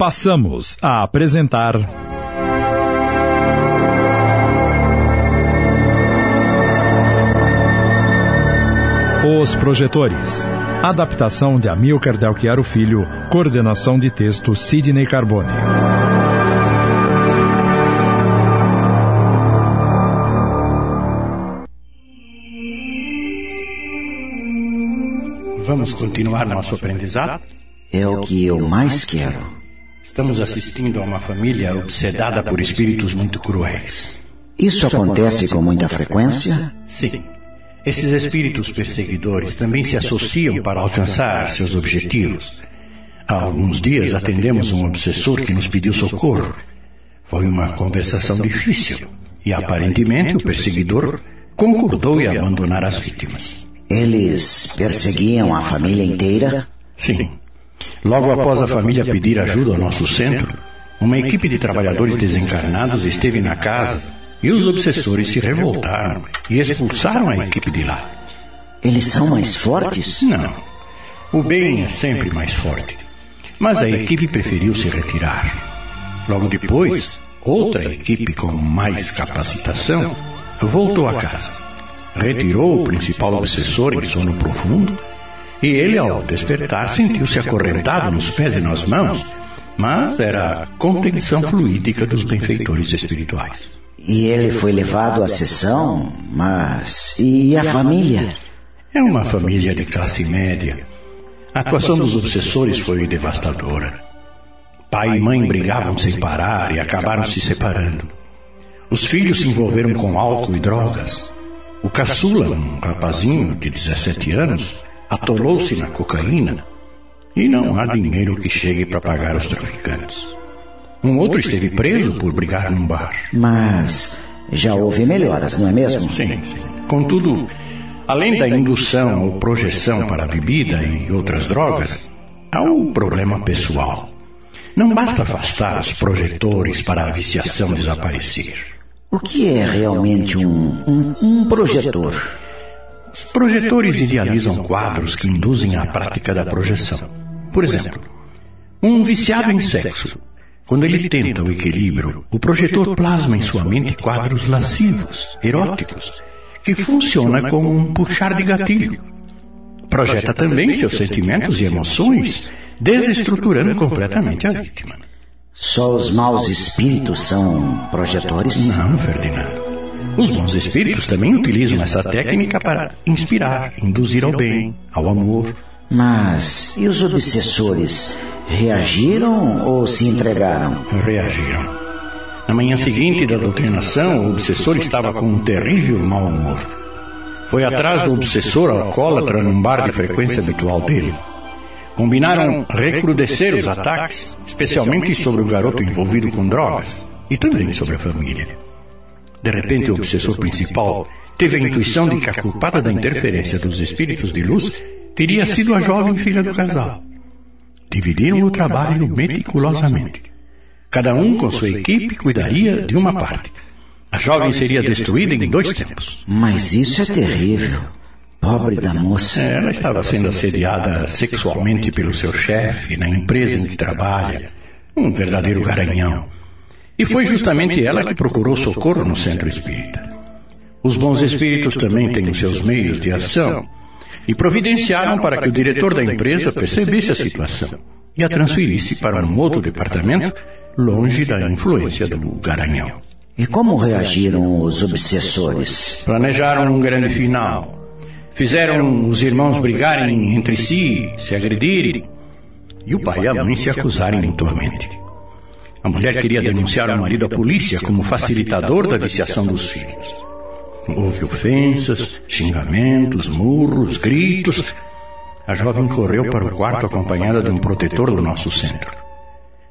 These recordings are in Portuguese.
passamos a apresentar. Os Projetores. Adaptação de Amilcar Delchiaro Filho. Coordenação de texto Sidney Carbone. Vamos continuar nosso aprendizado? É o que eu mais quero. Estamos assistindo a uma família obsedada por espíritos muito cruéis. Isso acontece com muita frequência? Sim. Esses espíritos perseguidores também se associam para alcançar seus objetivos. Há alguns dias atendemos um obsessor que nos pediu socorro. Foi uma conversação difícil e aparentemente o perseguidor concordou em abandonar as vítimas. Eles perseguiam a família inteira? Sim. Logo após a família pedir ajuda ao nosso centro, uma equipe de trabalhadores desencarnados esteve na casa e os obsessores se revoltaram e expulsaram a equipe de lá. Eles são mais fortes? Não. O bem é sempre mais forte. Mas a equipe preferiu se retirar. Logo depois, outra equipe com mais capacitação voltou a casa. Retirou o principal obsessor em sono profundo e ele, ao despertar, sentiu-se acorrentado nos pés e nas mãos, mas era a contenção fluídica dos benfeitores espirituais. E ele foi levado à sessão, mas. E a família? É uma família de classe média. A atuação dos obsessores foi devastadora. Pai e mãe brigavam sem parar e acabaram se separando. Os filhos se envolveram com álcool e drogas. O caçula, um rapazinho de 17 anos, atolou-se na cocaína e não há dinheiro que chegue para pagar os traficantes. Um outro esteve preso por brigar num bar. Mas já houve melhoras, não é mesmo? Sim, sim. Contudo, além da indução ou projeção para a bebida e outras drogas, há um problema pessoal. Não basta afastar os projetores para a viciação desaparecer. O que é realmente um, um, um projetor? Os projetores idealizam quadros que induzem à prática da projeção. Por exemplo, um viciado em sexo. Quando ele tenta o equilíbrio, o projetor plasma em sua mente quadros lascivos, eróticos, que funciona como um puxar de gatilho. Projeta também seus sentimentos e emoções, desestruturando completamente a vítima. Só os maus espíritos são projetores? Não, Ferdinando. Os bons espíritos também utilizam essa técnica para inspirar, induzir ao bem, ao amor. Mas e os obsessores? Reagiram ou se entregaram? Reagiram. Na manhã seguinte da doutrinação, o obsessor estava com um terrível mau humor. Foi atrás do obsessor alcoólatra num bar de frequência habitual dele. Combinaram recrudescer os ataques, especialmente sobre o garoto envolvido com drogas e também sobre a família. De repente, o obsessor principal teve a intuição de que a culpada da interferência dos espíritos de luz teria sido a jovem filha do casal. Dividiram o trabalho meticulosamente. Cada um com sua equipe cuidaria de uma parte. A jovem seria destruída em dois tempos. Mas isso é terrível. Pobre da moça. Ela estava sendo assediada sexualmente pelo seu chefe na empresa em que trabalha. Um verdadeiro garanhão. E foi justamente ela que procurou socorro no centro espírita. Os bons espíritos também têm os seus meios de ação e providenciaram para que o diretor da empresa percebesse a situação e a transferisse para um outro departamento longe da influência do garanhão. E como reagiram os obsessores? Planejaram um grande final. Fizeram os irmãos brigarem entre si, se agredirem, e o pai e a mãe se acusarem mutuamente. A mulher queria denunciar o marido à polícia como facilitador da viciação dos filhos. Houve ofensas, xingamentos, murros, gritos. A jovem correu para o quarto acompanhada de um protetor do nosso centro.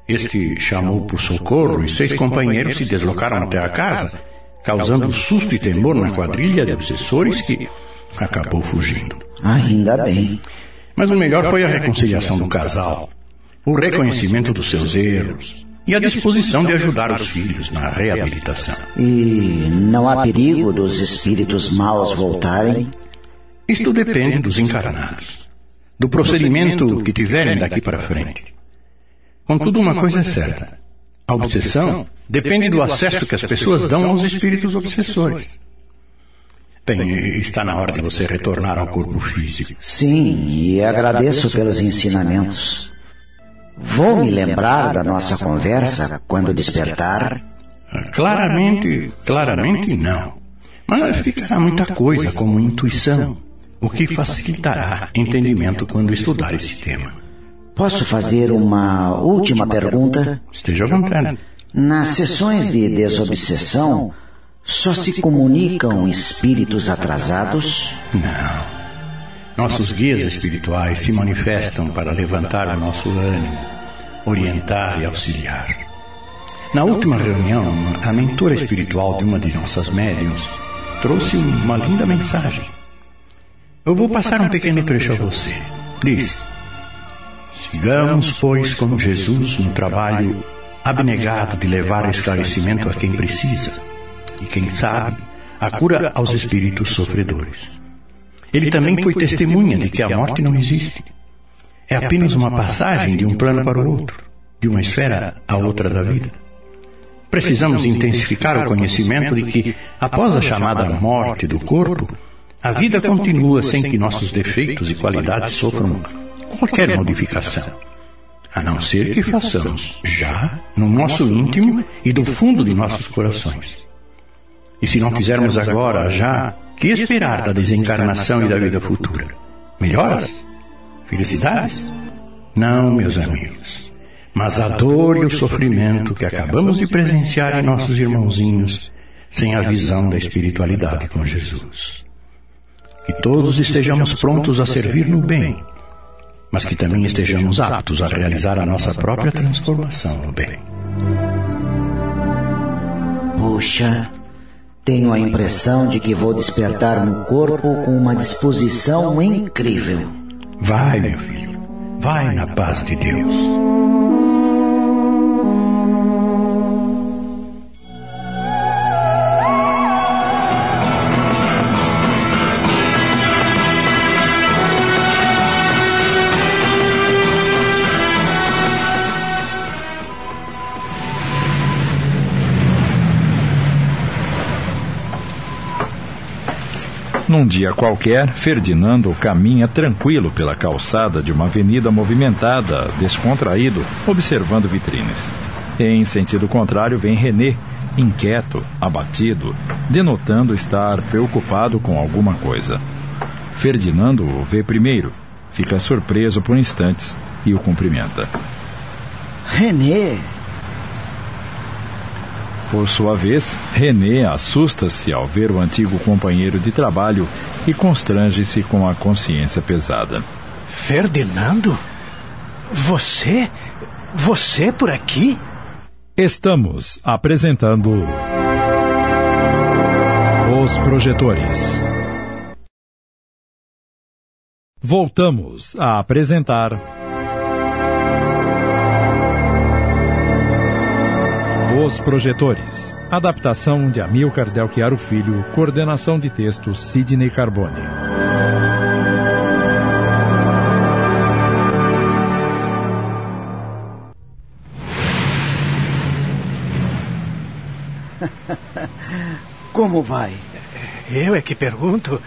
Este chamou por socorro e seis companheiros se deslocaram até a casa, causando susto e temor na quadrilha de obsessores que acabou fugindo. Ainda bem. Mas o melhor foi a reconciliação do casal, o reconhecimento dos seus erros e a disposição de ajudar os filhos na reabilitação. E não há perigo dos espíritos maus voltarem? Isto depende dos encarnados, do procedimento que tiverem daqui para frente. Contudo, uma coisa é certa: a obsessão depende do acesso que as pessoas dão aos espíritos obsessores. Bem, está na hora de você retornar ao corpo físico. Sim, e agradeço pelos ensinamentos. Vou me lembrar da nossa conversa quando despertar? Claramente, claramente não. Mas ficará muita coisa como intuição, o que facilitará entendimento quando estudar esse tema. Posso fazer uma última pergunta? Esteja à vontade. Nas sessões de desobsessão, só se comunicam espíritos atrasados? Não. Nossos guias espirituais se manifestam para levantar o nosso ânimo, orientar e auxiliar. Na última reunião, a mentora espiritual de uma de nossas médiums trouxe uma linda mensagem. Eu vou passar um pequeno trecho a você. Diz: Sigamos, pois, como Jesus no trabalho abnegado de levar esclarecimento a quem precisa e, quem sabe, a cura aos espíritos sofredores. Ele também foi testemunha de que a morte não existe. É apenas uma passagem de um plano para o outro, de uma esfera a outra da vida. Precisamos intensificar o conhecimento de que, após a chamada morte do corpo, a vida continua sem que nossos defeitos e qualidades sofram qualquer modificação, a não ser que façamos já no nosso íntimo e do fundo de nossos corações. E se não fizermos agora, já, que esperar da desencarnação e da vida futura? Melhoras? Felicidades? Não, meus amigos mas a dor e o sofrimento que acabamos de presenciar em nossos irmãozinhos sem a visão da espiritualidade com Jesus. Que todos estejamos prontos a servir no bem, mas que também estejamos aptos a realizar a nossa própria transformação no bem. Puxa, tenho a impressão de que vou despertar no corpo com uma disposição incrível. Vai, meu filho, vai na paz de Deus. Num dia qualquer, Ferdinando caminha tranquilo pela calçada de uma avenida movimentada, descontraído, observando vitrines. Em sentido contrário, vem René, inquieto, abatido, denotando estar preocupado com alguma coisa. Ferdinando o vê primeiro, fica surpreso por instantes e o cumprimenta. René, por sua vez, René assusta-se ao ver o antigo companheiro de trabalho e constrange-se com a consciência pesada. Ferdinando? Você? Você por aqui? Estamos apresentando. Os Projetores. Voltamos a apresentar. Os Projetores. Adaptação de Amilcar Delchiaro Filho. Coordenação de texto Sidney Carbone. Como vai? Eu é que pergunto.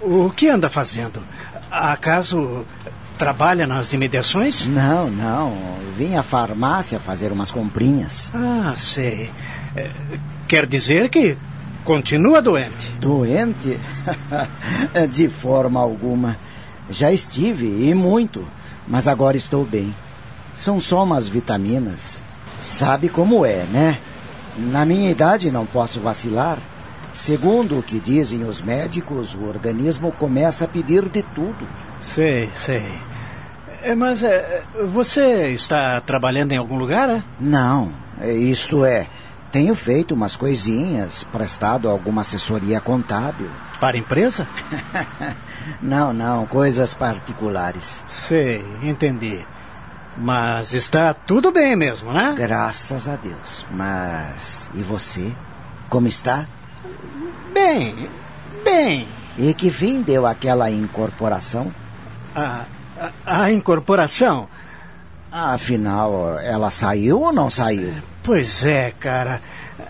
O que anda fazendo? Acaso Trabalha nas imediações? Não, não. Vim à farmácia fazer umas comprinhas. Ah, sei. É, quer dizer que continua doente? Doente? De forma alguma. Já estive, e muito. Mas agora estou bem. São só umas vitaminas. Sabe como é, né? Na minha idade não posso vacilar. Segundo o que dizem os médicos, o organismo começa a pedir de tudo. Sei, sei. É, mas é, você está trabalhando em algum lugar, é? Não, isto é, tenho feito umas coisinhas, prestado alguma assessoria contábil. Para empresa? não, não, coisas particulares. Sei, entendi. Mas está tudo bem mesmo, né? Graças a Deus. Mas e você? Como está? Bem, bem. E que fim deu aquela incorporação? Ah, a, incorporação? Afinal, ela saiu ou não saiu? Pois é, cara.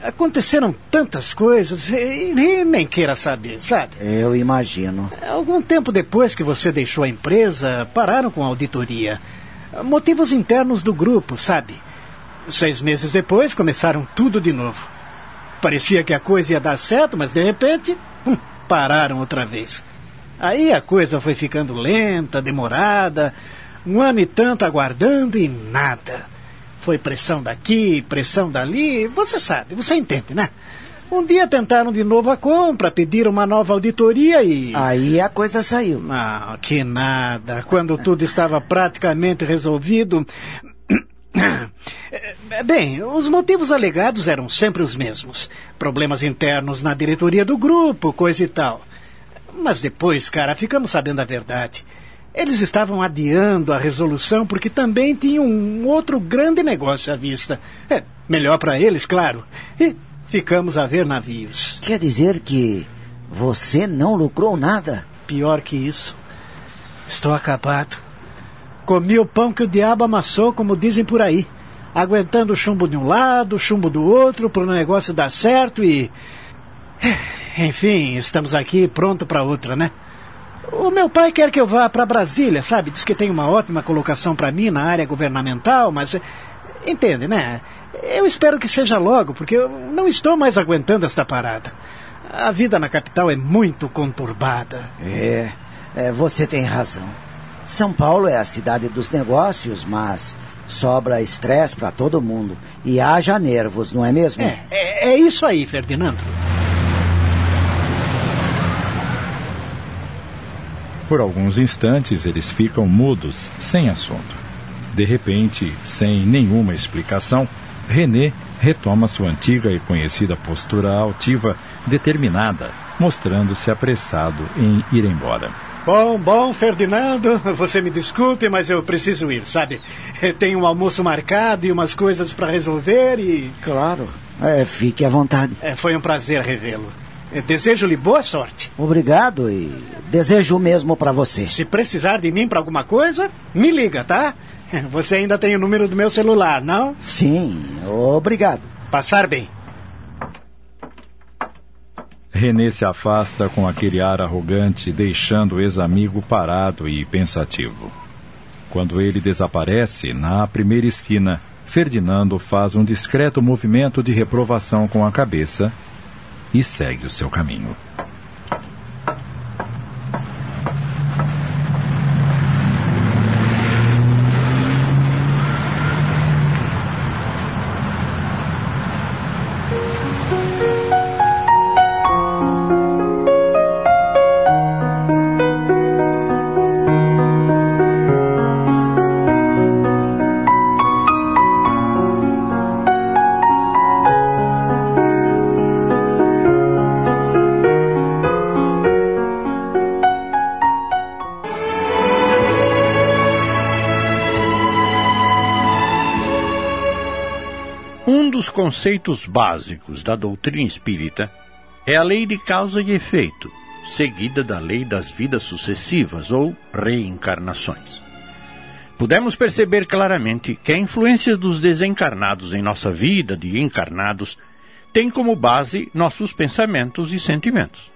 Aconteceram tantas coisas e nem queira saber, sabe? Eu imagino. Algum tempo depois que você deixou a empresa, pararam com a auditoria. Motivos internos do grupo, sabe? Seis meses depois, começaram tudo de novo. Parecia que a coisa ia dar certo, mas de repente, hum, pararam outra vez. Aí a coisa foi ficando lenta, demorada, um ano e tanto aguardando e nada. Foi pressão daqui, pressão dali, você sabe, você entende, né? Um dia tentaram de novo a compra, pediram uma nova auditoria e. Aí a coisa saiu. Ah, que nada. Quando tudo estava praticamente resolvido. Bem, os motivos alegados eram sempre os mesmos: problemas internos na diretoria do grupo, coisa e tal. Mas depois, cara, ficamos sabendo a verdade. Eles estavam adiando a resolução porque também tinham um outro grande negócio à vista. É, melhor para eles, claro. E ficamos a ver navios. Quer dizer que você não lucrou nada? Pior que isso. Estou acabado. Comi o pão que o diabo amassou, como dizem por aí. Aguentando o chumbo de um lado, o chumbo do outro, para o negócio dar certo e. Enfim, estamos aqui pronto para outra, né? O meu pai quer que eu vá para Brasília, sabe? Diz que tem uma ótima colocação para mim na área governamental, mas. Entende, né? Eu espero que seja logo, porque eu não estou mais aguentando esta parada. A vida na capital é muito conturbada. É, é você tem razão. São Paulo é a cidade dos negócios, mas sobra estresse para todo mundo. E haja nervos, não é mesmo? É, é, é isso aí, Ferdinando. Por alguns instantes eles ficam mudos, sem assunto. De repente, sem nenhuma explicação, René retoma sua antiga e conhecida postura altiva, determinada, mostrando-se apressado em ir embora. Bom, bom, Ferdinando, você me desculpe, mas eu preciso ir, sabe? Tenho um almoço marcado e umas coisas para resolver e. Claro, é, fique à vontade. É, foi um prazer revê-lo. Desejo-lhe boa sorte. Obrigado e desejo o mesmo para você. Se precisar de mim para alguma coisa, me liga, tá? Você ainda tem o número do meu celular, não? Sim, obrigado. Passar bem. René se afasta com aquele ar arrogante, deixando o ex-amigo parado e pensativo. Quando ele desaparece, na primeira esquina, Ferdinando faz um discreto movimento de reprovação com a cabeça e segue o seu caminho. Conceitos básicos da doutrina espírita é a lei de causa e efeito, seguida da lei das vidas sucessivas ou reencarnações. Pudemos perceber claramente que a influência dos desencarnados em nossa vida de encarnados tem como base nossos pensamentos e sentimentos.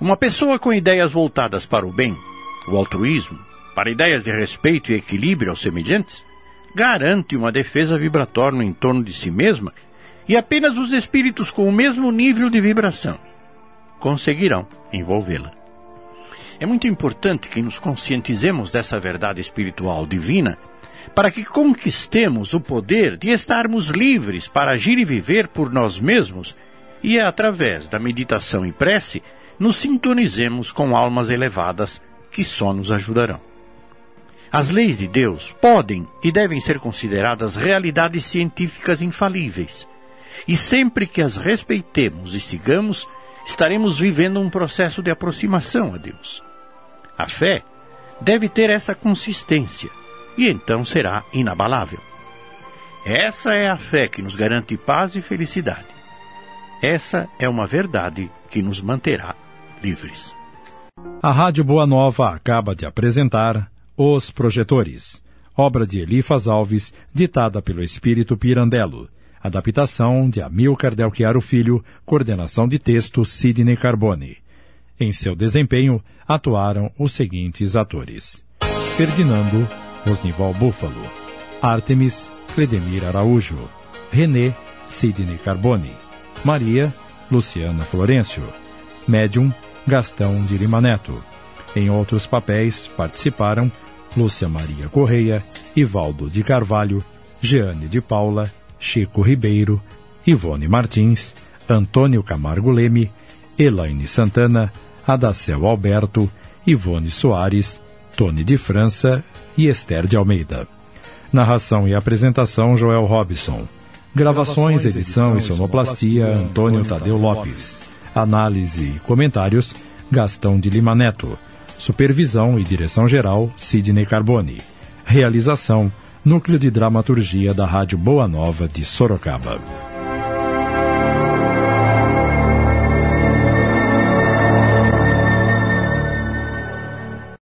Uma pessoa com ideias voltadas para o bem, o altruísmo, para ideias de respeito e equilíbrio aos semelhantes, garante uma defesa vibratória no entorno de si mesma e apenas os espíritos com o mesmo nível de vibração conseguirão envolvê-la. É muito importante que nos conscientizemos dessa verdade espiritual divina para que conquistemos o poder de estarmos livres para agir e viver por nós mesmos e, através da meditação e prece, nos sintonizemos com almas elevadas que só nos ajudarão. As leis de Deus podem e devem ser consideradas realidades científicas infalíveis. E sempre que as respeitemos e sigamos, estaremos vivendo um processo de aproximação a Deus. A fé deve ter essa consistência e então será inabalável. Essa é a fé que nos garante paz e felicidade. Essa é uma verdade que nos manterá livres. A Rádio Boa Nova acaba de apresentar os Projetores, obra de Elifas Alves, ditada pelo espírito Pirandello. Adaptação de Amilcar Del Chiaro Filho, coordenação de texto Sidney Carbone. Em seu desempenho, atuaram os seguintes atores. Ferdinando, Rosnival Búfalo. Artemis, Cledemir Araújo. René, Sidney Carbone. Maria, Luciana Florencio. Médium, Gastão de Lima Neto. Em outros papéis participaram Lúcia Maria Correia, Ivaldo de Carvalho, Jeane de Paula, Chico Ribeiro, Ivone Martins, Antônio Camargo Leme, Elaine Santana, Adacel Alberto, Ivone Soares, Tony de França e Esther de Almeida. Narração e apresentação Joel Robson. Gravações, edição e sonoplastia Antônio Tadeu Lopes. Análise e comentários Gastão de Lima Neto. Supervisão e direção geral Sidney Carbone. Realização Núcleo de Dramaturgia da Rádio Boa Nova de Sorocaba.